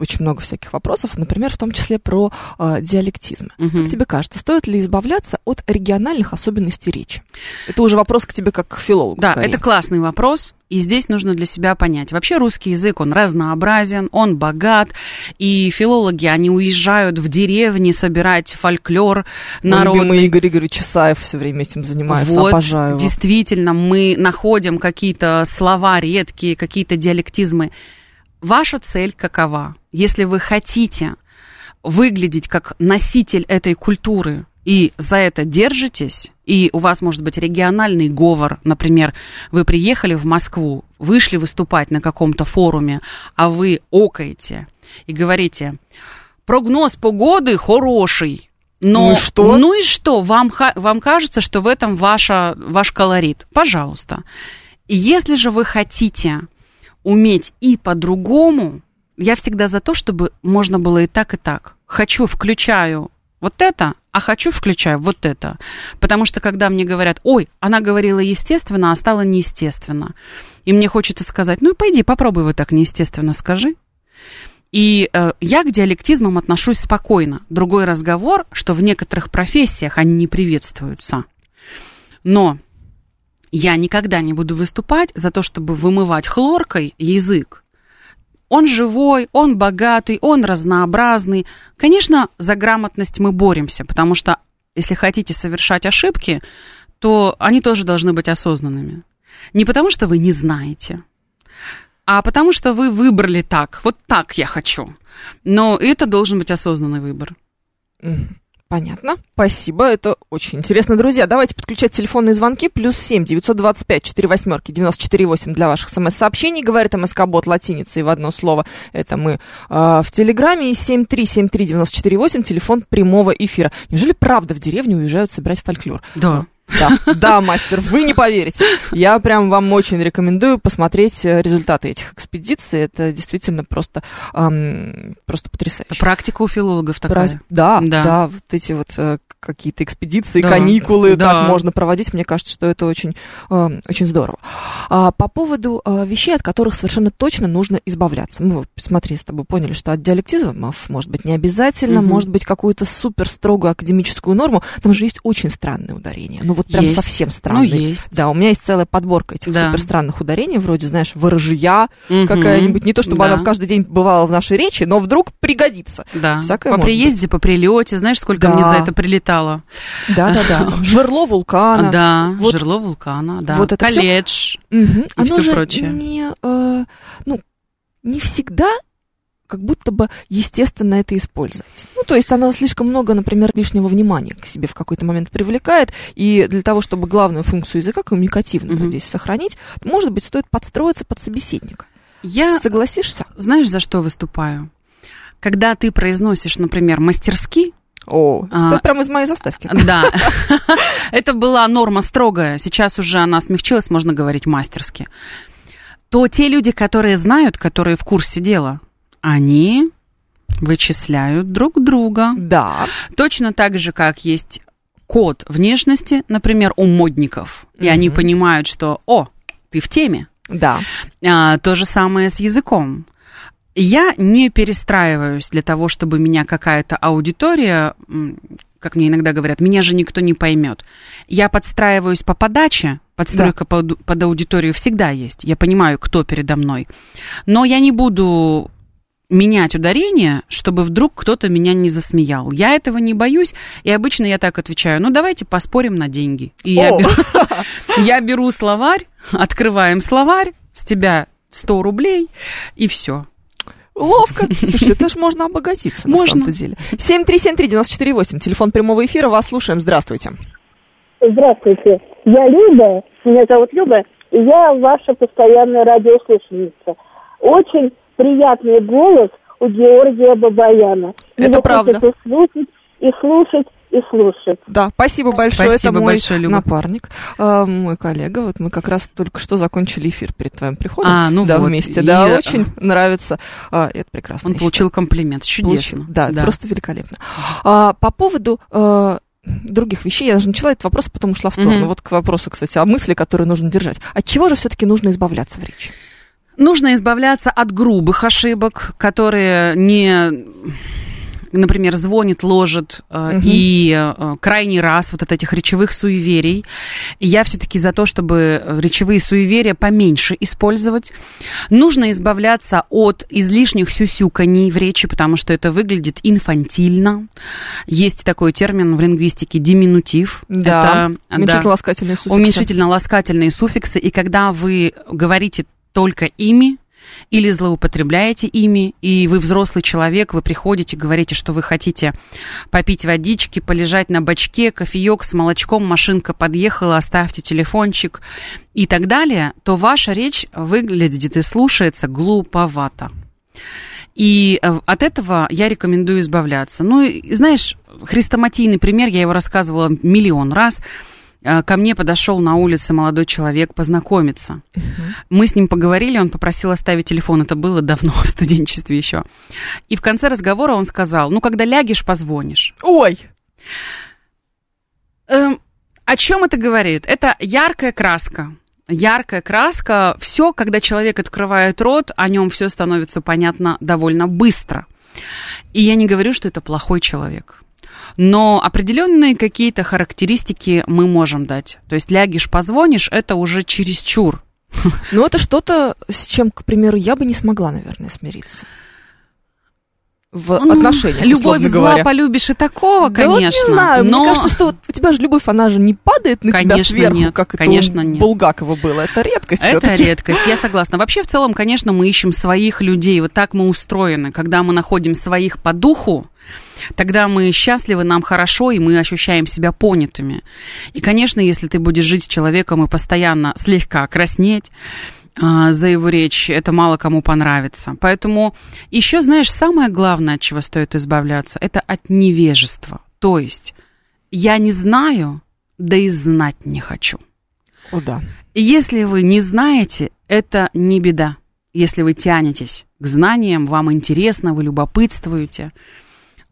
очень много всяких вопросов, например, в том числе про э, диалектизмы. Мгм. Как тебе кажется, стоит ли избавляться от региональных особенностей речи? Это уже вопрос к тебе как к филологу. Да, скорее. это классный вопрос, и здесь нужно для себя понять. Вообще русский язык, он разнообразен, он богат, и филологи, они уезжают в деревни собирать фольклор народный. любимый Игорь Игоревич Чесаев все время этим занимается, Вот, обожаю его. действительно, мы находим какие-то слова редкие, какие-то диалектизмы. Ваша цель какова? Если вы хотите выглядеть как носитель этой культуры и за это держитесь, и у вас может быть региональный говор, например, вы приехали в Москву, вышли выступать на каком-то форуме, а вы окаете и говорите, прогноз погоды хороший, но, Ну и что? Ну и что? Вам, вам кажется, что в этом ваша, ваш колорит? Пожалуйста. Если же вы хотите уметь и по-другому, я всегда за то, чтобы можно было и так, и так. Хочу, включаю вот это, а хочу, включаю вот это. Потому что когда мне говорят, ой, она говорила естественно, а стала неестественно. И мне хочется сказать, ну и пойди, попробуй вот так неестественно скажи. И э, я к диалектизмам отношусь спокойно. Другой разговор, что в некоторых профессиях они не приветствуются. Но я никогда не буду выступать за то, чтобы вымывать хлоркой язык. Он живой, он богатый, он разнообразный. Конечно, за грамотность мы боремся, потому что если хотите совершать ошибки, то они тоже должны быть осознанными. Не потому, что вы не знаете, а потому что вы выбрали так. Вот так я хочу. Но это должен быть осознанный выбор. Понятно. Спасибо, это очень интересно. Друзья, давайте подключать телефонные звонки. Плюс семь девятьсот двадцать пять четыре восьмерки девяносто четыре восемь для ваших смс-сообщений. Говорит МСК-бот латиницей в одно слово. Это мы а, в Телеграме. И семь три семь три девяносто четыре восемь телефон прямого эфира. Неужели правда в деревню уезжают собирать фольклор? Да. Да, да, мастер, вы не поверите. Я прям вам очень рекомендую посмотреть э, результаты этих экспедиций. Это действительно просто, ам, просто потрясающе. Практика у филологов такая. Праздник- Да, да, Да. вот эти вот э, какие-то экспедиции, Да, каникулы, да. так можно проводить. Мне кажется, что это очень, э, очень здорово. А, по поводу э, вещей, от которых совершенно точно нужно избавляться. Мы, смотри, с тобой поняли, что от диалектизмов может быть не обязательно, Мгм. может быть какую-то супер строгую академическую норму. Там же есть очень странные ударения. Ну вот вот прям Есть. совсем странные. Ну, есть. Да, у меня есть целая подборка этих Да. супер странных ударений, вроде, знаешь, ворожья Мгм. какая-нибудь. Не то, чтобы Да. она каждый день бывала в нашей речи, но вдруг пригодится. Да. Всякое по приезде, по прилете, знаешь, сколько Да. мне за это прилетало? Да-да-да. там Жерло вулкана. Да, Вот- жерло вулкана, да. вот это Колледж. Мгм. Оно всё же прочее. не, э, ну, не всегда как будто бы естественно это использовать. Ну, то есть оно слишком много, например, лишнего внимания к себе в какой-то момент привлекает, и для того, чтобы главную функцию языка, коммуникативную Мгм. здесь сохранить, может быть, стоит подстроиться под собеседника. Я, Согласишься? знаешь, за что выступаю? Когда ты произносишь, например, мастерски, О, А, это прям из моей заставки. да, это была норма строгая, сейчас уже она смягчилась, можно говорить мастерски, то те люди, которые знают, которые в курсе дела, они вычисляют друг друга. Да. Точно так же, как есть код внешности, например, у модников, и они понимают, что, о, ты в теме. Да. А, то же самое с языком. Я не перестраиваюсь для того, чтобы меня какая-то аудитория, как мне иногда говорят, меня же никто не поймет. Я подстраиваюсь по подаче, подстройка под, под аудиторию всегда есть. Я понимаю, кто передо мной. Но я не буду менять ударение, чтобы вдруг кто-то меня не засмеял. Я этого не боюсь, и обычно я так отвечаю, ну давайте поспорим на деньги. И я беру, я беру словарь, открываем словарь, с тебя 100 рублей, и все. Ловко. Слушай, это же можно обогатиться на Можно. самом-то деле. 7373948, телефон прямого эфира, вас слушаем, здравствуйте. Здравствуйте, я Люба, меня зовут Люба, и я ваша постоянная радиослушательница. Очень приятный голос у Георгия Бабаяна. Это Его правда. хочется слушать и слушать и слушать. Да, спасибо большое. Спасибо это мой большое, Люба. напарник, э, мой коллега. Вот мы как раз только что закончили эфир перед твоим приходом. А, ну да, вот, вместе. и, Да, э, очень нравится. А, это прекрасно. Он получил комплимент. считаю. Чудесно. Получил, Да, просто великолепно. А, по поводу э, других вещей, я даже начала этот вопрос, потом ушла в сторону. Мгм. Вот к вопросу, кстати, о мысли, которые нужно держать. От чего же все-таки нужно избавляться в речи? Нужно избавляться от грубых ошибок, которые не например, звонит, ложит, Мгм. и э, крайний раз вот от этих речевых суеверий. И я все-таки за то, чтобы речевые суеверия поменьше использовать. Нужно избавляться от излишних сюсюканий в речи, потому что это выглядит инфантильно. Есть такой термин в лингвистике диминутив. Да, Это, да, уменьшительно-ласкательные суффиксы. уменьшительно-ласкательные суффиксы, и когда вы говорите только ими, или злоупотребляете ими, и вы взрослый человек, вы приходите, говорите, что вы хотите попить водички, полежать на бачке, кофеек с молочком, машинка подъехала, оставьте телефончик и так далее, то ваша речь выглядит и слушается глуповато. И э, от этого я рекомендую избавляться. Ну, знаешь, хрестоматийный пример, я его рассказывала миллион раз. Э, Ко мне подошел на улице молодой человек познакомиться. Мы с ним поговорили, он попросил оставить телефон. Это было давно, в студенчестве еще. И в конце разговора он сказал, ну, когда лягешь, позвонишь. Ой! Эм, о чем это говорит? Это яркая краска. Яркая краска. Все, когда человек открывает рот, о нем все становится понятно довольно быстро. И я не говорю, что это плохой человек. Но определенные какие-то характеристики мы можем дать. То есть лягишь, позвонишь, это уже чересчур. Ну, это что-то, с чем, к примеру, я бы не смогла, наверное, смириться. В Ну, отношениях, Любовь условно зла говоря. полюбишь и такого, Да конечно. вот не знаю, но... мне кажется, что вот у тебя же любовь, она же не падает на тебя Конечно, сверху, нет, как конечно, это у нет. Булгакова было. Это редкость Это всё-таки. редкость, я согласна. Вообще, в целом, конечно, мы ищем своих людей. Вот так мы устроены. Когда мы находим своих по духу, тогда мы счастливы, нам хорошо, и мы ощущаем себя понятыми. И, конечно, если ты будешь жить с человеком и постоянно слегка краснеть, за его речь, это мало кому понравится. Поэтому еще, знаешь, самое главное, от чего стоит избавляться, это от невежества. То есть я не знаю, да и знать не хочу. О, да. Если вы не знаете, это не беда. Если вы тянетесь к знаниям, вам интересно, вы любопытствуете.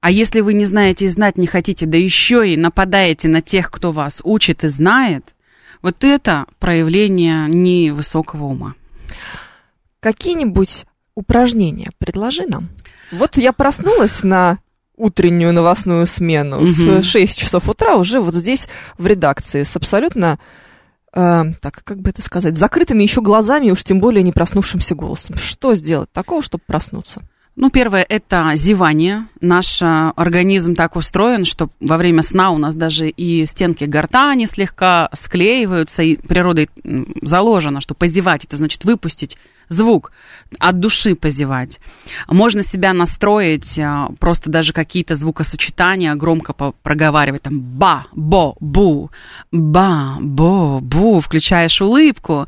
А если вы не знаете и знать не хотите, да еще и нападаете на тех, кто вас учит и знает, вот это проявление невысокого ума. Какие-нибудь упражнения предложи нам. Вот я проснулась на утреннюю новостную смену Мгм. в 6 часов утра уже вот здесь в редакции с абсолютно, э, так, как бы это сказать, закрытыми еще глазами уж тем более не проснувшимся голосом. Что сделать такого, чтобы проснуться? Ну, первое – это зевание. Наш э, организм так устроен, что во время сна у нас даже и стенки гортани слегка склеиваются, и природой заложено, что позевать – это значит выпустить звук, от души позевать. Можно себя настроить, э, просто даже какие-то звукосочетания громко проговаривать, там ба, бо, бу, ба, бо, бу, включаешь улыбку.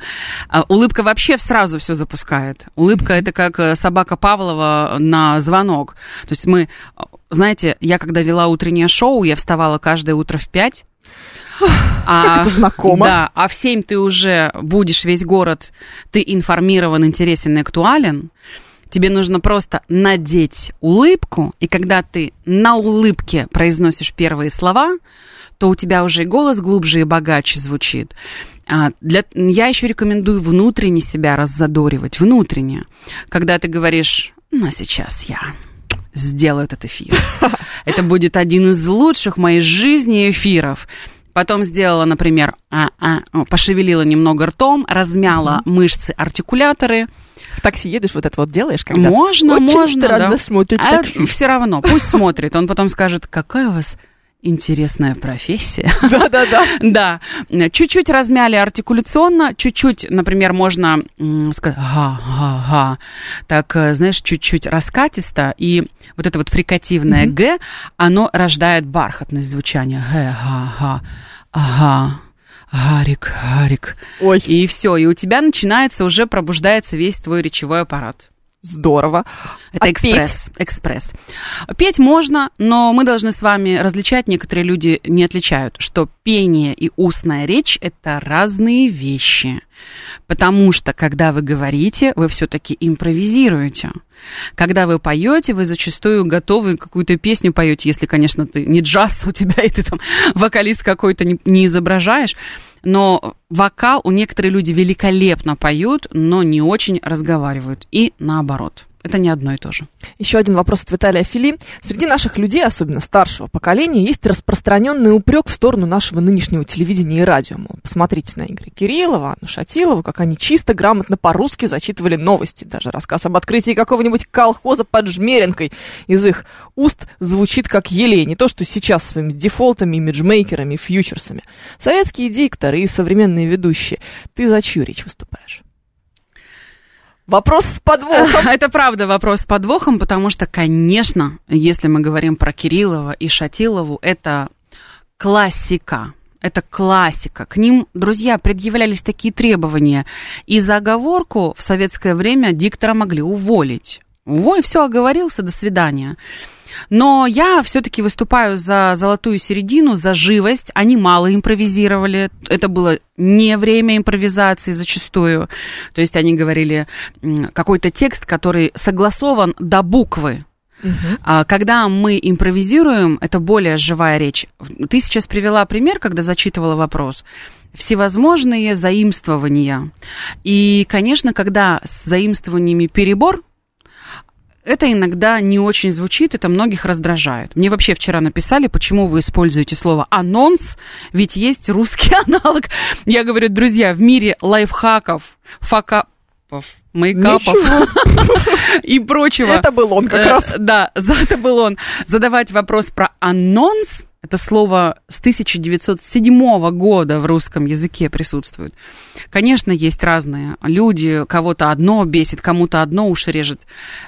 А улыбка вообще сразу все запускает. Улыбка это как э, собака Павлова на звонок. То есть мы, э, знаете, я когда вела утреннее шоу, я вставала каждое утро в пять. А, это знакомо. Да, а в 7 ты уже будешь весь город, ты информирован, интересен и актуален. Тебе нужно просто надеть улыбку, и когда ты на улыбке произносишь первые слова, то у тебя уже и голос глубже и богаче звучит. А, для, я еще рекомендую внутренне себя раззадоривать, внутренне. Когда ты говоришь, ну, сейчас я сделаю этот эфир. Это будет один из лучших в моей жизни эфиров. Потом сделала, например, а-а, о, пошевелила немного ртом, размяла мышцы артикуляторы. В такси едешь, вот это вот делаешь, когда Можно, очень можно, странно да. смотрит А все равно, пусть смотрит. Он потом скажет, какая у вас интересная профессия. Да-да-да. Да, чуть-чуть размяли артикуляционно, чуть-чуть, например, можно сказать га-га-га, так, э, знаешь, чуть-чуть раскатисто, и вот это вот фрикативное «г», оно рождает бархатность звучания. Г-га-га, ага, Гарик, Гарик. Ой, И все, и у тебя начинается, уже пробуждается весь твой речевой аппарат. Здорово. Это А экспресс. Экспресс. Петь можно, но мы должны с вами различать, некоторые люди не отличают, что пение и устная речь – это разные вещи. Потому что, когда вы говорите, вы все-таки импровизируете. Когда вы поете, вы зачастую готовы какую-то песню поете, если, конечно, ты не джаз у тебя, и ты там вокалист какой-то не, не изображаешь. Но вокал у некоторых люди великолепно поют, но не очень разговаривают. И наоборот. Это не одно и то же. Еще один вопрос от Виталия Фили. Среди наших людей, особенно старшего поколения, есть распространенный упрек в сторону нашего нынешнего телевидения и радио. Мол, посмотрите на Игоря Кириллова, Анну Шатилову, как они чисто, грамотно по-русски зачитывали новости. Даже рассказ об открытии какого-нибудь колхоза под Жмеренкой из их уст звучит как елей. Не то, что сейчас своими дефолтами, имиджмейкерами, фьючерсами. Советские дикторы и современные ведущие. Ты за чью речь выступаешь? Вопрос с подвохом. Это правда вопрос с подвохом, потому что, конечно, если мы говорим про Кириллова и Шатилову, это классика. Это классика. К ним, друзья, предъявлялись такие требования. И за оговорку в советское время диктора могли уволить. Уволь, все, оговорился, до свидания. Но я все-таки выступаю за золотую середину, за живость. Они мало импровизировали. Это было не время импровизации зачастую. То есть они говорили какой-то текст, который согласован до буквы. А Когда мы импровизируем, это более живая речь. Ты сейчас привела пример, когда зачитывала вопрос. Всевозможные заимствования. И, конечно, когда с заимствованиями перебор, это иногда не очень звучит, это многих раздражает. Мне вообще вчера написали, почему вы используете слово анонс, ведь есть русский аналог. Я говорю, друзья, в мире лайфхаков, факапов, мейкапов и прочего. Это был он как Э, раз. Да, это был он. Задавать вопрос про анонс, это слово с 1907 года в русском языке присутствует. Конечно, есть разные люди, кого-то одно бесит, кому-то одно уши режет.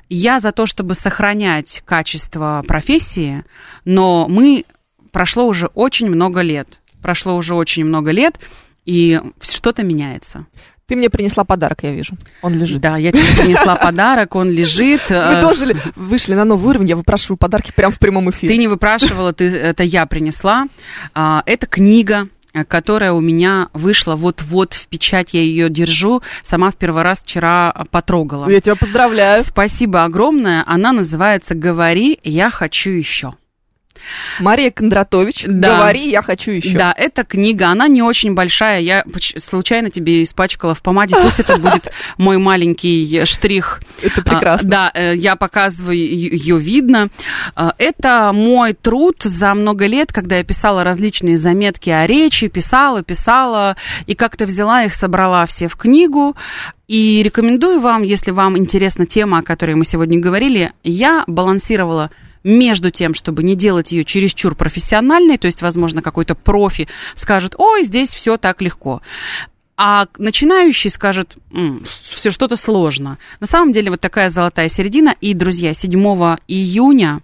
Я за то, чтобы сохранять качество профессии, но мы прошло уже очень много лет. Прошло уже очень много лет, и что-то меняется. Ты мне принесла подарок, я вижу. Он лежит. Да, я тебе принесла подарок, он лежит. Мы э, тоже ли- вышли на новый уровень, я выпрашиваю подарки прямо в прямом эфире. Ты не выпрашивала, ты, это я принесла. А, Это книга, которая у меня вышла вот-вот в печать, я ее держу. Сама в первый раз вчера потрогала. Я тебя поздравляю. Спасибо огромное. Она называется «Говори, я хочу еще». Мария Кондратович, Да. говори, я хочу еще. Да, эта книга, она не очень большая. Я случайно тебе испачкала в помаде. Пусть это будет мой маленький штрих. Это А, прекрасно. Да, э, я показываю, ее видно. А, Это мой труд за много лет, когда я писала различные заметки о речи, писала, писала, и как-то взяла их, собрала все в книгу. И рекомендую вам, если вам интересна тема, о которой мы сегодня говорили, я балансировала между тем, чтобы не делать ее чересчур профессиональной, то есть, возможно, какой-то профи скажет, ой, здесь все так легко. А начинающий скажет, все что-то сложно. На самом деле вот такая золотая середина. И, друзья, 7 июня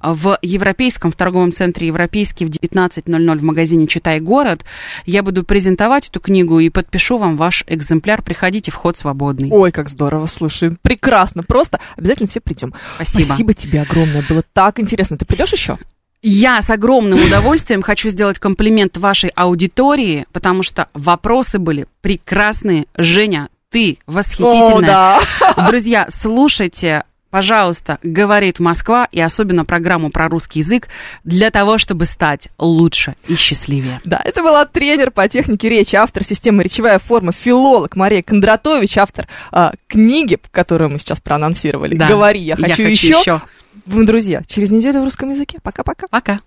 в Европейском, в торговом центре Европейский в 19.00 в магазине «Читай город» я буду презентовать эту книгу и подпишу вам ваш экземпляр. Приходите, вход свободный. Ой, как здорово, слушай, прекрасно, просто обязательно все придем. Спасибо. Спасибо тебе огромное, было так интересно. Ты придешь еще? Я с огромным удовольствием хочу сделать комплимент вашей аудитории, потому что вопросы были прекрасные. Женя, ты восхитительная. Друзья, слушайте, пожалуйста, говорит Москва и особенно программу про русский язык для того, чтобы стать лучше и счастливее. Да, это была тренер по технике речи, автор системы речевая форма, филолог Мария Кондратович, автор а, книги, которую мы сейчас проанонсировали. Да. Говори, я хочу, еще. еще. Вы, друзья, через неделю в русском языке. Пока-пока. Пока.